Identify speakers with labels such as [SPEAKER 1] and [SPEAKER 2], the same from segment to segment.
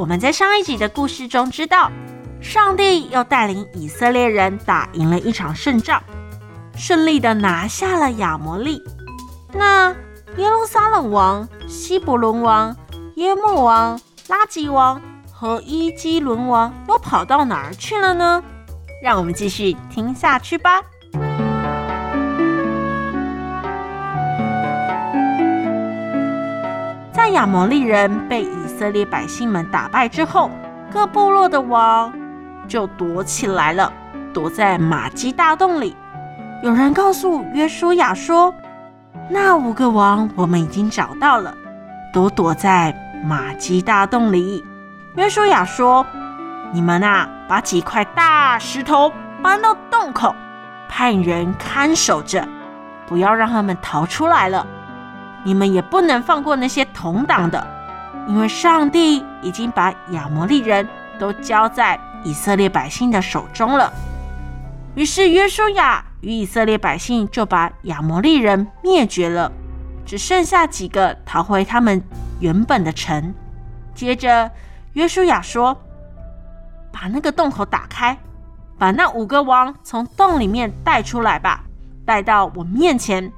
[SPEAKER 1] 我们在上一集的故事中知道，上帝又带领以色列人打赢了一场胜仗，顺利的拿下了亚摩利。那耶路撒冷王、希伯伦王、耶末王、拉吉王和伊基伦王又跑到哪儿去了呢？让我们继续听下去吧。亚摩利人被以色列百姓们打败之后，各部落的王就躲起来了，躲在玛基大洞里。有人告诉约书亚说：“那五个王我们已经找到了，都躲在玛基大洞里。”约书亚说：“你们啊，把几块大石头搬到洞口，派人看守着，不要让他们逃出来了。你们也不能放过那些同党的。”因为上帝已经把亚摩利人都交在以色列百姓的手中了，于是约书亚与以色列百姓就把亚摩利人灭绝了，只剩下几个逃回他们原本的城。接着约书亚说：“把那个洞口打开，把那五个王从洞里面带出来吧，带到我面前。”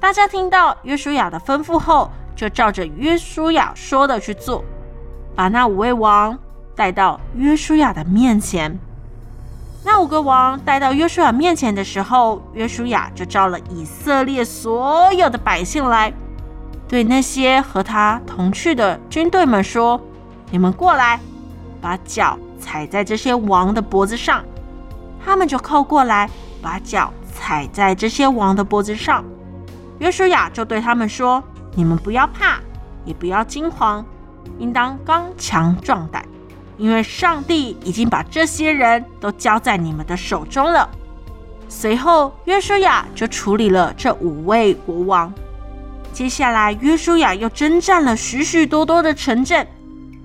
[SPEAKER 1] 大家听到约书亚的吩咐后，就照着约书亚说的去做，把那五位王带到约书亚的面前。那五个王带到约书亚面前的时候，约书亚就召了以色列所有的百姓来，对那些和他同去的军队们说：“你们过来，把脚踩在这些王的脖子上。”他们就靠过来，把脚踩在这些王的脖子上。约书亚就对他们说。你们不要怕，也不要惊慌，应当刚强壮胆，因为上帝已经把这些人都交在你们的手中了。随后，约书亚就处理了这五位国王。接下来，约书亚又征战了许许多多的城镇，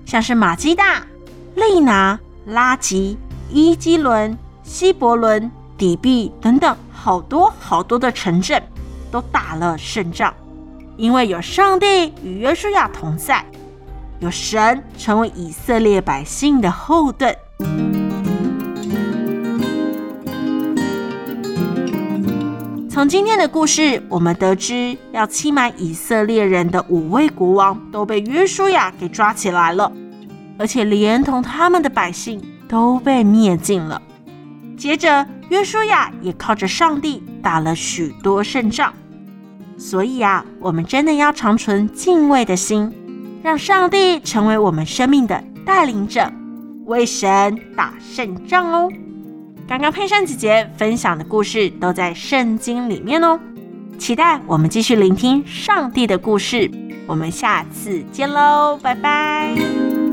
[SPEAKER 1] 像是玛基大、利拿、拉吉、伊基伦、希伯伦、底比等等，好多好多的城镇都打了胜仗。因为有上帝与约书亚同在，有神成为以色列百姓的后盾。从今天的故事，我们得知，要欺瞒以色列人的五位国王都被约书亚给抓起来了，而且连同他们的百姓都被灭尽了。接着，约书亚也靠着上帝打了许多胜仗。所以啊，我们真的要常存敬畏的心，让上帝成为我们生命的带领者，为神打胜仗哦。刚刚佩珊姐姐分享的故事都在圣经里面哦，期待我们继续聆听上帝的故事。我们下次见喽，拜拜。